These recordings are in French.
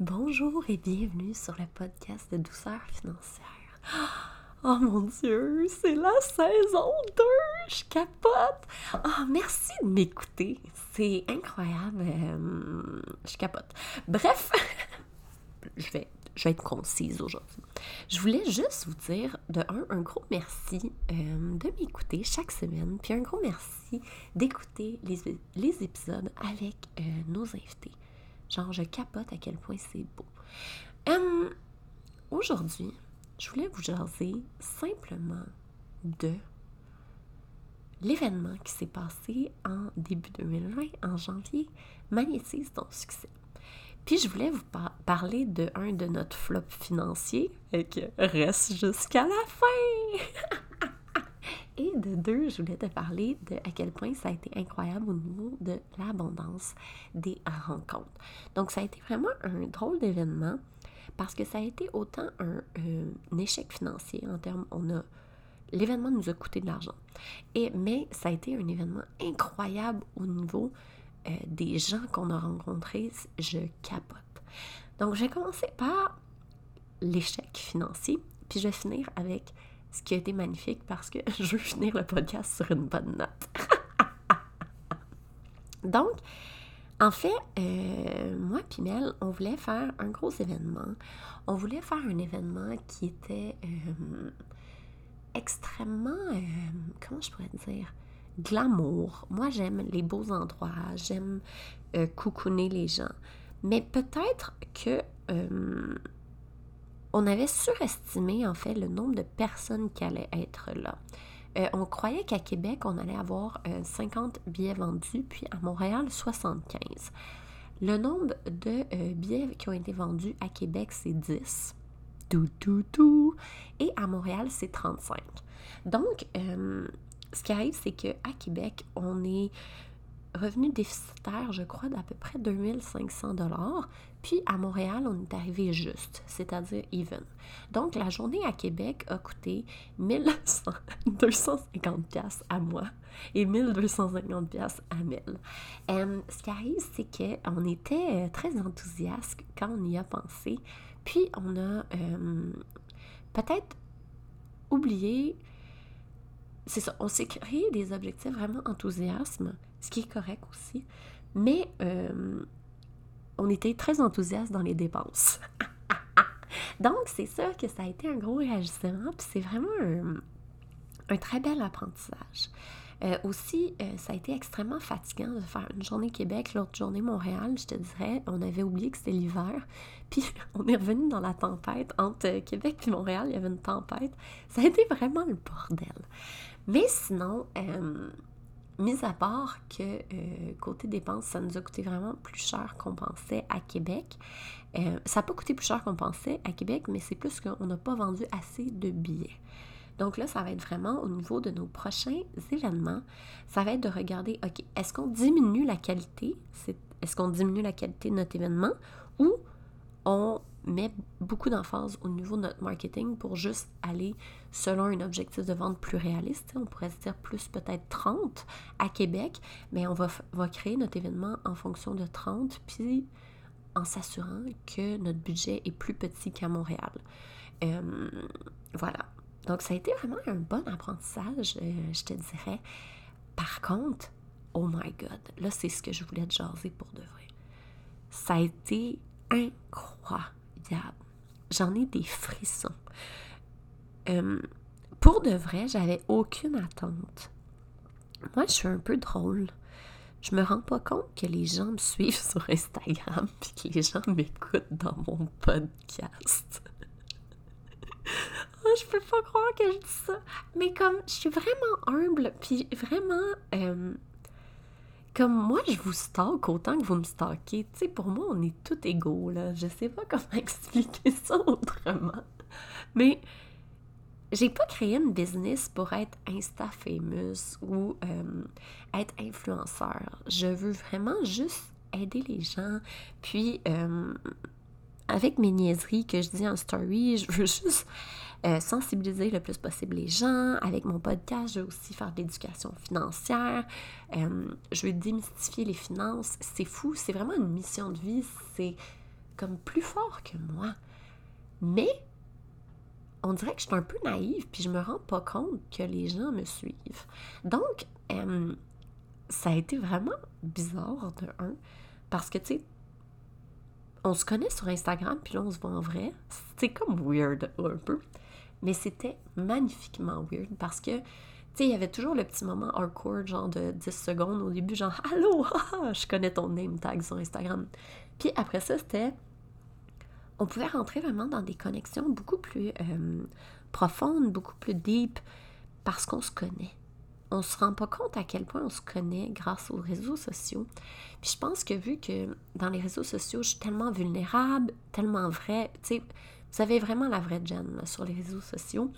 Bonjour et bienvenue sur le podcast de douceur financière. Oh mon Dieu, c'est la saison 2! Je capote! Oh, merci de m'écouter. C'est incroyable. Euh, je capote. Bref, je vais, être concise aujourd'hui. Je voulais juste vous dire, de un, un gros merci euh, de m'écouter chaque semaine, puis un gros merci d'écouter les, les, épisodes avec euh, nos invités. Genre, je capote à quel point c'est beau. Euh, aujourd'hui, je voulais vous jaser simplement de l'événement qui s'est passé en début 2020, en janvier, Magnétise ton succès. Puis je voulais vous parler de un de notre flop financier, et reste jusqu'à la fin. Et de deux, je voulais te parler de à quel point ça a été incroyable au niveau de l'abondance des rencontres. Donc, ça a été vraiment un drôle d'événement parce que ça a été autant un, euh, échec financier en termes, on a l'événement nous a coûté de l'argent. Et mais ça a été un événement incroyable au niveau euh, des gens qu'on a rencontrés. Je capote. Donc, je vais commencer par l'échec financier, puis je vais finir avec ce qui a été magnifique parce que je veux finir le podcast sur une bonne note. Donc, en fait, euh, moi et Mel, on voulait faire un gros événement. On voulait faire un événement qui était euh, extrêmement, euh, comment je pourrais dire, glamour. Moi, j'aime les beaux endroits, j'aime coucouner les gens. Mais peut-être que on avait surestimé en fait le nombre de personnes qui allaient être là. Euh, on croyait qu'à Québec, on allait avoir 50 euh, billets vendus, puis à Montréal, 75. Le nombre de euh, billets qui ont été vendus à Québec, c'est 10. Tout, tout, tout. Et à Montréal, c'est 35. Donc, ce qui arrive, c'est qu'à Québec, on est revenu déficitaire, je crois, d'à peu près 2500 dollars. Puis à Montréal, on est arrivé juste, c'est-à-dire even. Donc la journée à Québec a coûté 1250 pièces à moi et 1250 pièces à Mel. Euh, ce qui arrive, c'est qu'on était euh, très enthousiaste quand on y a pensé. Puis on a euh, peut-être oublié c'est ça, on s'est créé des objectifs vraiment enthousiasme, ce qui est correct aussi, mais euh, on était très enthousiaste dans les dépenses. Donc, c'est sûr que ça a été un gros réajustement, puis c'est vraiment un, très bel apprentissage. Euh, aussi, euh, ça a été extrêmement fatigant de faire une journée Québec, l'autre journée Montréal, je te dirais. On avait oublié que c'était l'hiver. Puis on est revenu dans la tempête. Entre Québec et Montréal, il y avait une tempête. Ça a été vraiment le bordel. Mais sinon, mis à part que euh, côté dépenses, ça nous a coûté vraiment plus cher qu'on pensait à Québec. Euh, ça n'a pas coûté plus cher qu'on pensait à Québec, mais c'est plus qu'on n'a pas vendu assez de billets. Donc là, ça va être vraiment au niveau de nos prochains événements, ça va être de regarder, OK, est-ce qu'on diminue la qualité, est-ce qu'on diminue la qualité de notre événement ou on met beaucoup d'emphase au niveau de notre marketing pour juste aller selon un objectif de vente plus réaliste. On pourrait se dire plus peut-être 30 à Québec, mais on va, va créer notre événement en fonction de 30, puis en s'assurant que notre budget est plus petit qu'à Montréal. Voilà. Donc ça a été vraiment un bon apprentissage, euh, je te dirais. Par contre, oh my god, là c'est ce que je voulais te jaser pour de vrai. Ça a été incroyable J'en ai des frissons. Euh, pour de vrai, j'avais aucune attente. Moi, je suis un peu drôle. Je me rends pas compte que les gens me suivent sur Instagram et que les gens m'écoutent dans mon podcast. oh, je peux pas croire que je dis ça. Mais comme je suis vraiment humble, puis vraiment, euh, comme moi, je vous stocke autant que vous me stockez. Tu sais, pour moi, on est tout égaux, là. Je sais pas comment expliquer ça autrement. Mais j'ai pas créé une business pour être Insta-famous ou euh, être influenceur. Je veux vraiment juste aider les gens. Puis, euh, avec mes niaiseries que je dis en story, je veux juste euh, sensibiliser le plus possible les gens. Avec mon podcast, je veux aussi faire de l'éducation financière. Euh, je veux démystifier les finances. C'est fou, c'est vraiment une mission de vie. C'est comme plus fort que moi. Mais on dirait que je suis un peu naïve, puis je me rends pas compte que les gens me suivent. Donc, euh, ça a été vraiment bizarre de un, parce que, tu sais, on se connaît sur Instagram, puis là, on se voit en vrai. C'est comme weird, un peu. Mais c'était magnifiquement weird, parce que, tu sais, il y avait toujours le petit moment awkward, genre de 10 secondes au début, genre « Allô, je connais ton name tag sur Instagram. » Puis après ça, c'était on pouvait rentrer vraiment dans des connexions beaucoup plus euh, profondes, beaucoup plus deep, parce qu'on se connaît. On se rend pas compte à quel point on se connaît grâce aux réseaux sociaux. Puis je pense que vu que dans les réseaux sociaux, je suis tellement vulnérable, tellement vrai, tu sais, vous avez vraiment la vraie Jen sur les réseaux sociaux.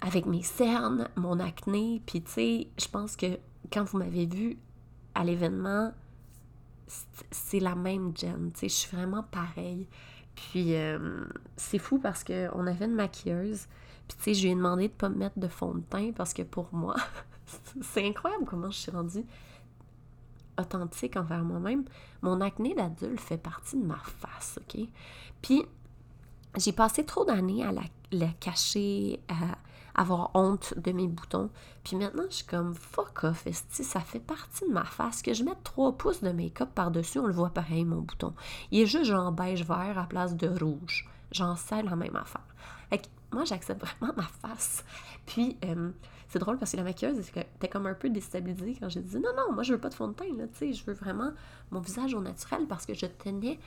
Avec mes cernes, mon acné, puis tu sais, je pense que quand vous m'avez vu à l'événement, c'est la même Jen, tu sais, je suis vraiment pareille. Puis euh, c'est fou parce qu'on avait une maquilleuse, puis tu sais, je lui ai demandé de pas me mettre de fond de teint parce que pour moi, c'est incroyable comment je suis rendue authentique envers moi-même. Mon acné d'adulte fait partie de ma face, OK? Puis j'ai passé trop d'années à la, la cacher, à avoir honte de mes boutons. Puis maintenant, je suis comme fuck off, esti, ça fait partie de ma face. Que je mette 3 pouces de make-up par-dessus, on le voit pareil, mon bouton. Il est juste genre beige vert à place de rouge. J'en sais la même affaire. Fait moi, j'accepte vraiment ma face. Puis, euh, c'est drôle parce que la maquilleuse était comme un peu déstabilisée quand j'ai dit non, non, moi, je veux pas de fond de teint, là, tu sais, je veux vraiment mon visage au naturel parce que je tenais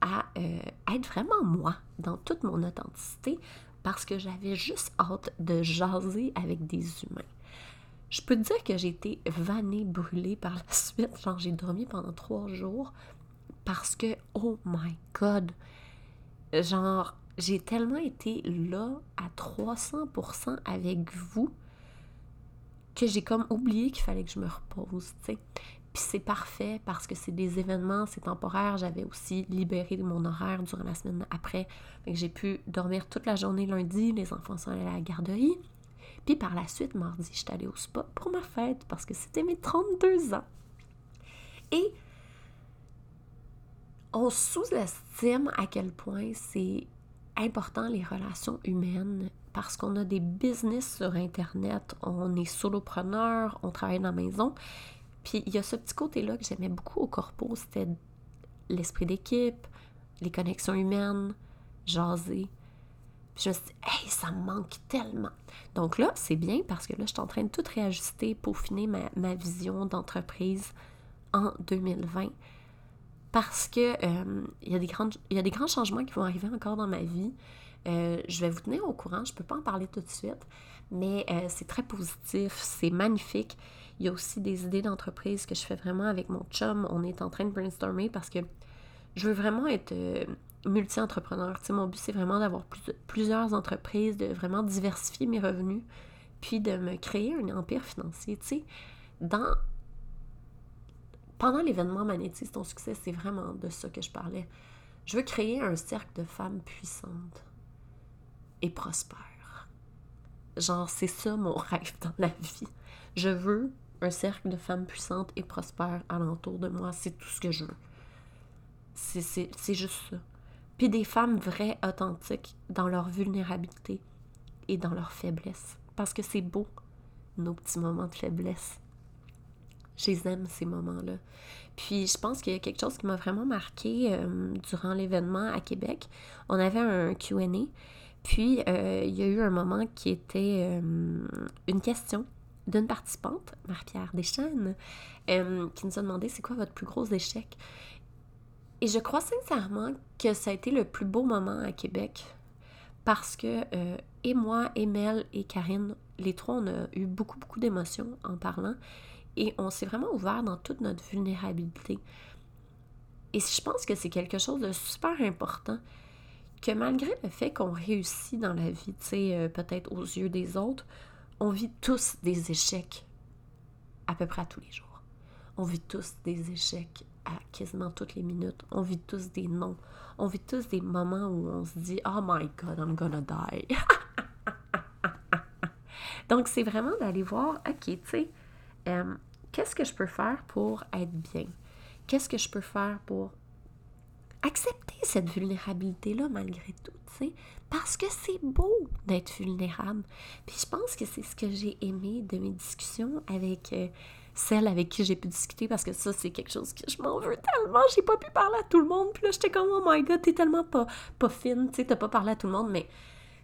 à euh, être vraiment moi dans toute mon authenticité parce que j'avais juste hâte de jaser avec des humains. Je peux te dire que j'ai été vannée, brûlée par la suite. Genre, j'ai dormi pendant trois jours parce que, oh my god, genre, j'ai tellement été là à 300% avec vous que j'ai comme oublié qu'il fallait que je me repose, tu sais. Puis c'est parfait parce que c'est des événements, c'est temporaire. J'avais aussi libéré mon horaire durant la semaine après. j'ai pu dormir toute la journée lundi. Les enfants sont allés à la garderie. Puis par la suite, mardi, j'étais allée au spa pour ma fête parce que c'était mes 32 ans. Et on sous-estime à quel point c'est important les relations humaines parce qu'on a des business sur Internet, on est solopreneur, on travaille dans la maison puis il y a ce petit côté-là que j'aimais beaucoup au corpo, c'était l'esprit d'équipe, les connexions humaines, jaser. Puis je me suis dit, hey, ça me manque tellement. Donc là, c'est bien parce que là, je suis en train de tout réajuster pour finir ma, vision d'entreprise en 2020. Parce que euh, il, y a des il y a des grands changements qui vont arriver encore dans ma vie. Euh, je vais vous tenir au courant, je ne peux pas en parler tout de suite, mais euh, c'est très positif, c'est magnifique. Il y a aussi des idées d'entreprise que je fais vraiment avec mon chum. On est en train de brainstormer parce que je veux vraiment être multi-entrepreneur. mon but, c'est vraiment d'avoir plusieurs entreprises, de vraiment diversifier mes revenus, puis de me créer un empire financier. Tu sais, dans... Pendant l'événement Magnétise ton succès, c'est vraiment de ça que je parlais. Je veux créer un cercle de femmes puissantes et prospères. Genre, c'est ça mon rêve dans la vie. Je veux un cercle de femmes puissantes et prospères alentour de moi. C'est tout ce que je veux. C'est juste ça. Puis des femmes vraies, authentiques, dans leur vulnérabilité et dans leur faiblesse. Parce que c'est beau, nos petits moments de faiblesse. Je les aime, ces moments-là. Puis je pense qu'il y a quelque chose qui m'a vraiment marqué euh, durant l'événement à Québec. On avait un QA. Puis euh, il y a eu un moment qui était euh, une question d'une participante, Marie-Pierre Deschênes, qui nous a demandé c'est quoi votre plus gros échec? Et je crois sincèrement que ça a été le plus beau moment à Québec parce que et moi, et Mel et Karine, les trois, on a eu beaucoup, beaucoup d'émotions en parlant et on s'est vraiment ouvert dans toute notre vulnérabilité. Et je pense que c'est quelque chose de super important que malgré le fait qu'on réussit dans la vie, tu sais, euh, peut-être aux yeux des autres, on vit tous des échecs à peu près à tous les jours. On vit tous des échecs à quasiment toutes les minutes. On vit tous des non. On vit tous des moments où on se dit Oh my God, I'm gonna die. Donc, c'est vraiment d'aller voir, OK, tu sais, euh, qu'est-ce que je peux faire pour être bien? Qu'est-ce que je peux faire pour accepter cette vulnérabilité-là malgré tout, tu sais, parce que c'est beau d'être vulnérable. Puis je pense que c'est ce que j'ai aimé de mes discussions avec euh, celle avec qui j'ai pu discuter, parce que ça, c'est quelque chose que je m'en veux tellement. J'ai pas pu parler à tout le monde. Puis là, j'étais comme, oh my god, t'es tellement pas, pas fine, tu sais, t'as pas parlé à tout le monde, mais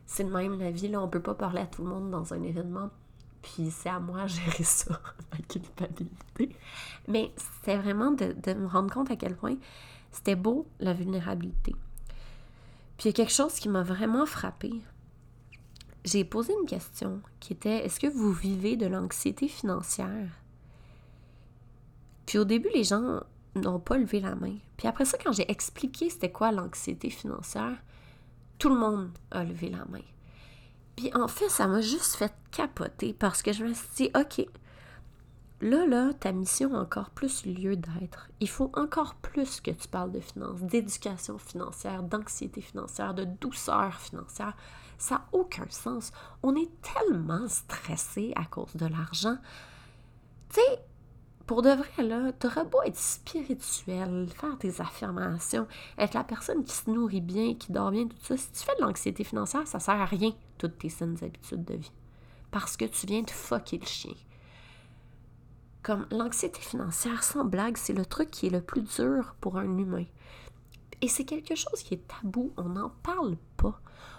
c'est de même la vie, là, on peut pas parler à tout le monde dans un événement. Puis c'est à moi de gérer ça, ma culpabilité. Mais c'est vraiment de, de me rendre compte à quel point c'était beau, la vulnérabilité. Puis il y a quelque chose qui m'a vraiment frappée. J'ai posé une question qui était est-ce que vous vivez de l'anxiété financière? Puis au début, les gens n'ont pas levé la main. Puis après ça, quand j'ai expliqué c'était quoi l'anxiété financière, tout le monde a levé la main. Puis en fait, ça m'a juste fait capoter parce que je me suis dit, OK, Là, là, ta mission a encore plus lieu d'être. Il faut encore plus que tu parles de finances, d'éducation financière, d'anxiété financière, de douceur financière. Ça n'a aucun sens. On est tellement stressé à cause de l'argent. Tu pour de vrai, là, t'aurais beau être spirituel, faire des affirmations, être la personne qui se nourrit bien, qui dort bien, tout ça. Si tu fais de l'anxiété financière, ça sert à rien, toutes tes saines habitudes de vie. Parce que tu viens de fucker le chien. Comme l'anxiété financière, sans blague, c'est le truc qui est le plus dur pour un humain. Et c'est quelque chose qui est tabou, on n'en parle pas.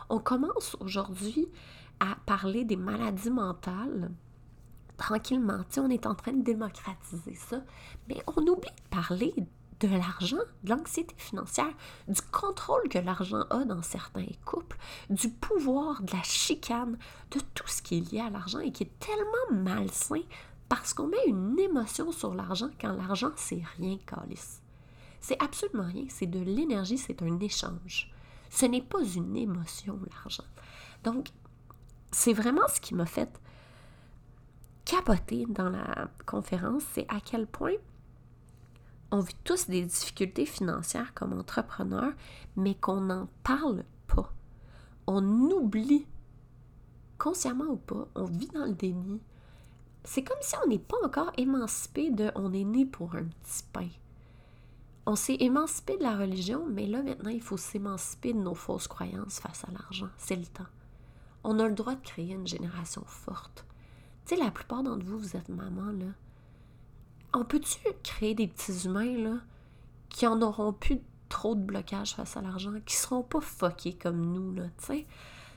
On commence aujourd'hui à parler des maladies mentales tranquillement. on est en train de démocratiser ça, mais on oublie de parler de l'argent, de l'anxiété financière, du contrôle que l'argent a dans certains couples, du pouvoir, de la chicane, de tout ce qui est lié à l'argent et qui est tellement malsain parce qu'on met une émotion sur l'argent quand l'argent, c'est rien, Calice. C'est absolument rien. C'est de l'énergie, c'est un échange. Ce n'est pas une émotion, l'argent. Donc, c'est vraiment ce qui m'a fait capoter dans la conférence, c'est à quel point on vit tous des difficultés financières comme entrepreneurs, mais qu'on n'en parle pas. On oublie, consciemment ou pas, on vit dans le déni, c'est comme si on n'est pas encore émancipé de on est né pour un petit pain. On s'est émancipé de la religion, mais là maintenant, il faut s'émanciper de nos fausses croyances face à l'argent. C'est le temps. On a le droit de créer une génération forte. Tu sais, la plupart d'entre vous, vous êtes maman, là. On peut-tu créer des petits humains, là, qui en auront plus trop de blocage face à l'argent, qui seront pas fuckés comme nous, là, tu sais?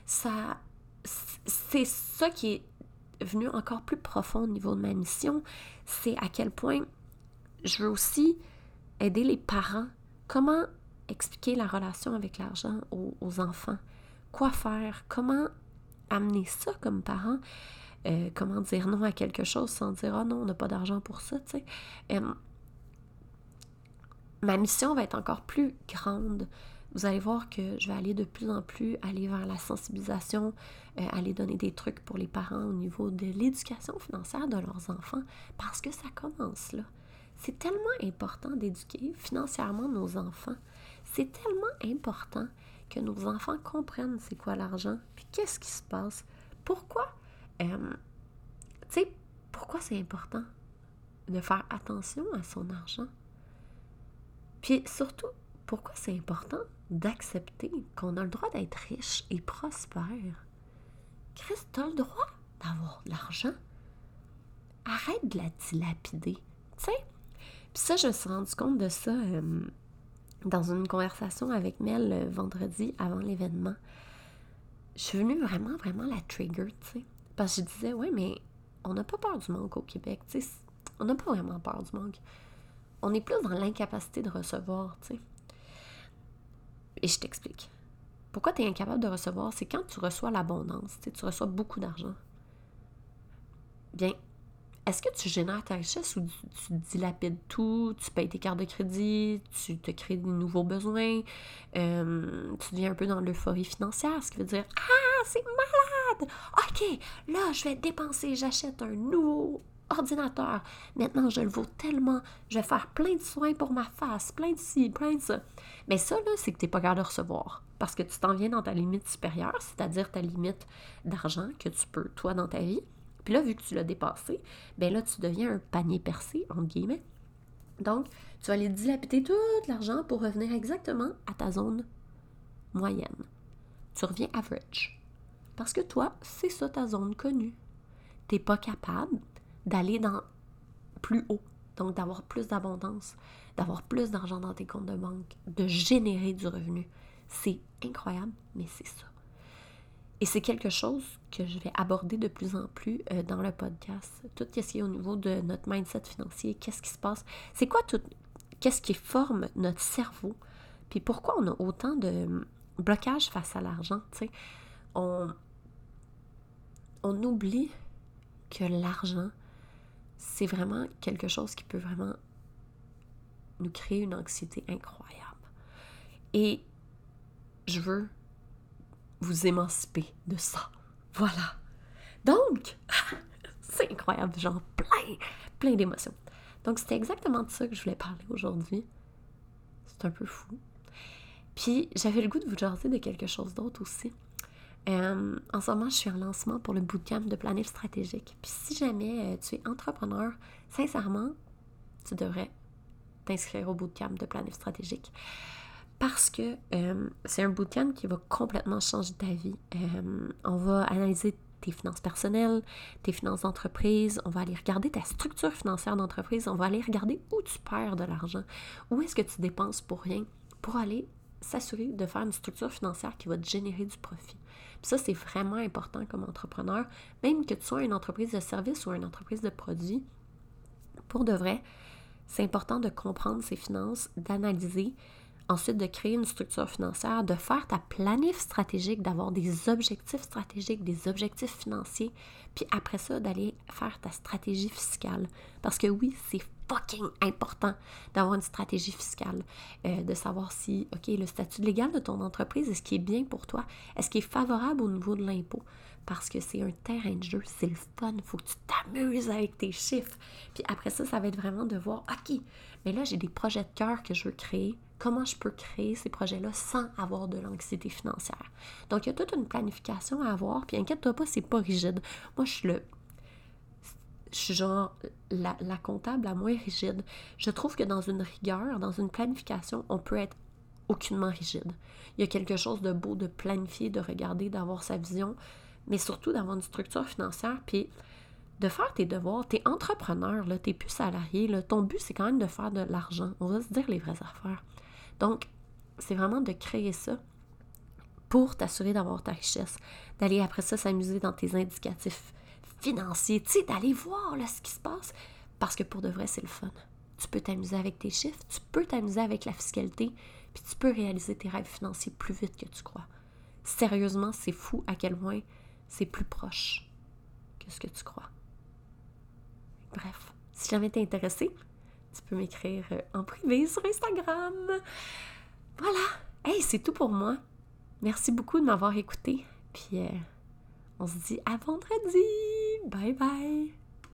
Ça... C'est ça qui est venu encore plus profond au niveau de ma mission, c'est à quel point je veux aussi aider les parents. Comment expliquer la relation avec l'argent aux, enfants? Quoi faire? Comment amener ça comme parent? Euh, comment dire non à quelque chose sans dire oh non, on n'a pas d'argent pour ça, tu sais. Euh, ma mission va être encore plus grande vous allez voir que je vais aller de plus en plus aller vers la sensibilisation, euh, aller donner des trucs pour les parents au niveau de l'éducation financière de leurs enfants, parce que ça commence là. C'est tellement important d'éduquer financièrement nos enfants. C'est tellement important que nos enfants comprennent c'est quoi l'argent, puis qu'est-ce qui se passe. Pourquoi, euh, tu sais, pourquoi c'est important de faire attention à son argent? Puis surtout, pourquoi c'est important d'accepter qu'on a le droit d'être riche et prospère? Christ, t'as le droit d'avoir de l'argent. Arrête de la dilapider. Tu sais? Puis ça, je me suis rendu compte de ça euh, dans une conversation avec Mel le vendredi avant l'événement. Je suis venue vraiment, vraiment la trigger, tu sais. Parce que je disais, ouais, mais on n'a pas peur du manque au Québec, tu sais. On n'a pas vraiment peur du manque. On est plus dans l'incapacité de recevoir, tu sais. Et je t'explique. Pourquoi tu es incapable de recevoir? C'est quand tu reçois l'abondance, tu reçois beaucoup d'argent. Bien, est-ce que tu génères ta richesse ou tu, dilapides tout, tu payes tes cartes de crédit, tu te crées de nouveaux besoins, euh, tu deviens un peu dans l'euphorie financière, ce qui veut dire Ah, c'est malade! Ok, là, je vais dépenser, j'achète un nouveau ordinateur. Maintenant, je le vaux tellement. Je vais faire plein de soins pour ma face, plein de ci, plein de ça. Mais ça, là, c'est que tu n'es pas capable de recevoir. Parce que tu t'en viens dans ta limite supérieure, c'est-à-dire ta limite d'argent que tu peux, toi, dans ta vie. Puis là, vu que tu l'as dépassé, ben là, tu deviens un panier percé, entre guillemets. Donc, tu vas aller dilapider tout l'argent pour revenir exactement à ta zone moyenne. Tu reviens average. Parce que toi, c'est ça ta zone connue. Tu n'es pas capable d'aller dans plus haut, donc d'avoir plus d'abondance, d'avoir plus d'argent dans tes comptes de banque, de générer du revenu. C'est incroyable, mais c'est ça. Et c'est quelque chose que je vais aborder de plus en plus euh, dans le podcast. Tout ce qui est au niveau de notre mindset financier, qu'est-ce qui se passe, c'est quoi tout, qu'est-ce qui forme notre cerveau, puis pourquoi on a autant de blocage face à l'argent, tu sais? On, on oublie que l'argent, c'est vraiment quelque chose qui peut vraiment nous créer une anxiété incroyable. Et je veux vous émanciper de ça. Voilà. Donc, c'est incroyable, genre plein, plein d'émotions. Donc, c'était exactement de ça que je voulais parler aujourd'hui. C'est un peu fou. Puis, j'avais le goût de vous jaser de quelque chose d'autre aussi. Euh, en ce moment, je suis en lancement pour le bootcamp de planif stratégique. Puis, si jamais euh, tu es entrepreneur, sincèrement, tu devrais t'inscrire au bootcamp de planif stratégique parce que euh, c'est un bootcamp qui va complètement changer ta vie. On va analyser tes finances personnelles, tes finances d'entreprise, on va aller regarder ta structure financière d'entreprise, on va aller regarder où tu perds de l'argent, où est-ce que tu dépenses pour rien, pour aller s'assurer de faire une structure financière qui va te générer du profit. Puis ça, c'est vraiment important comme entrepreneur, même que tu sois une entreprise de service ou une entreprise de produits. Pour de vrai, c'est important de comprendre ses finances, d'analyser, ensuite de créer une structure financière, de faire ta planif stratégique, d'avoir des objectifs stratégiques, des objectifs financiers, puis après ça, d'aller faire ta stratégie fiscale. Parce que oui, c'est fucking important d'avoir une stratégie fiscale, euh, de savoir si, OK, le statut légal de ton entreprise, est-ce qu'il est bien pour toi? Est-ce qu'il est favorable au niveau de l'impôt? Parce que c'est un terrain de jeu, c'est le fun, il faut que tu t'amuses avec tes chiffres. Puis après ça, ça va être vraiment de voir, OK, mais là, j'ai des projets de cœur que je veux créer comment je peux créer ces projets-là sans avoir de l'anxiété financière? Donc, il y a toute une planification à avoir, puis inquiète-toi pas, c'est pas rigide. Moi, je suis le. Je suis genre la, comptable la moins rigide. Je trouve que dans une rigueur, dans une planification, on peut être aucunement rigide. Il y a quelque chose de beau de planifier, de regarder, d'avoir sa vision, mais surtout d'avoir une structure financière, puis de faire tes devoirs. T'es entrepreneur, là, t'es plus salarié, là, ton but, c'est quand même de faire de l'argent. On va se dire les vraies affaires. Donc, c'est vraiment de créer ça pour t'assurer d'avoir ta richesse, d'aller après ça s'amuser dans tes indicatifs financiers, tu sais, d'aller voir là, ce qui se passe, parce que pour de vrai, c'est le fun. Tu peux t'amuser avec tes chiffres, tu peux t'amuser avec la fiscalité, puis tu peux réaliser tes rêves financiers plus vite que tu crois. Sérieusement, c'est fou à quel point c'est plus proche que ce que tu crois. Bref, si jamais t'es intéressé, tu peux m'écrire euh, en privé sur Instagram. Voilà. Hey, c'est tout pour moi. Merci beaucoup de m'avoir écouté. Puis euh, on se dit à vendredi. Bye bye.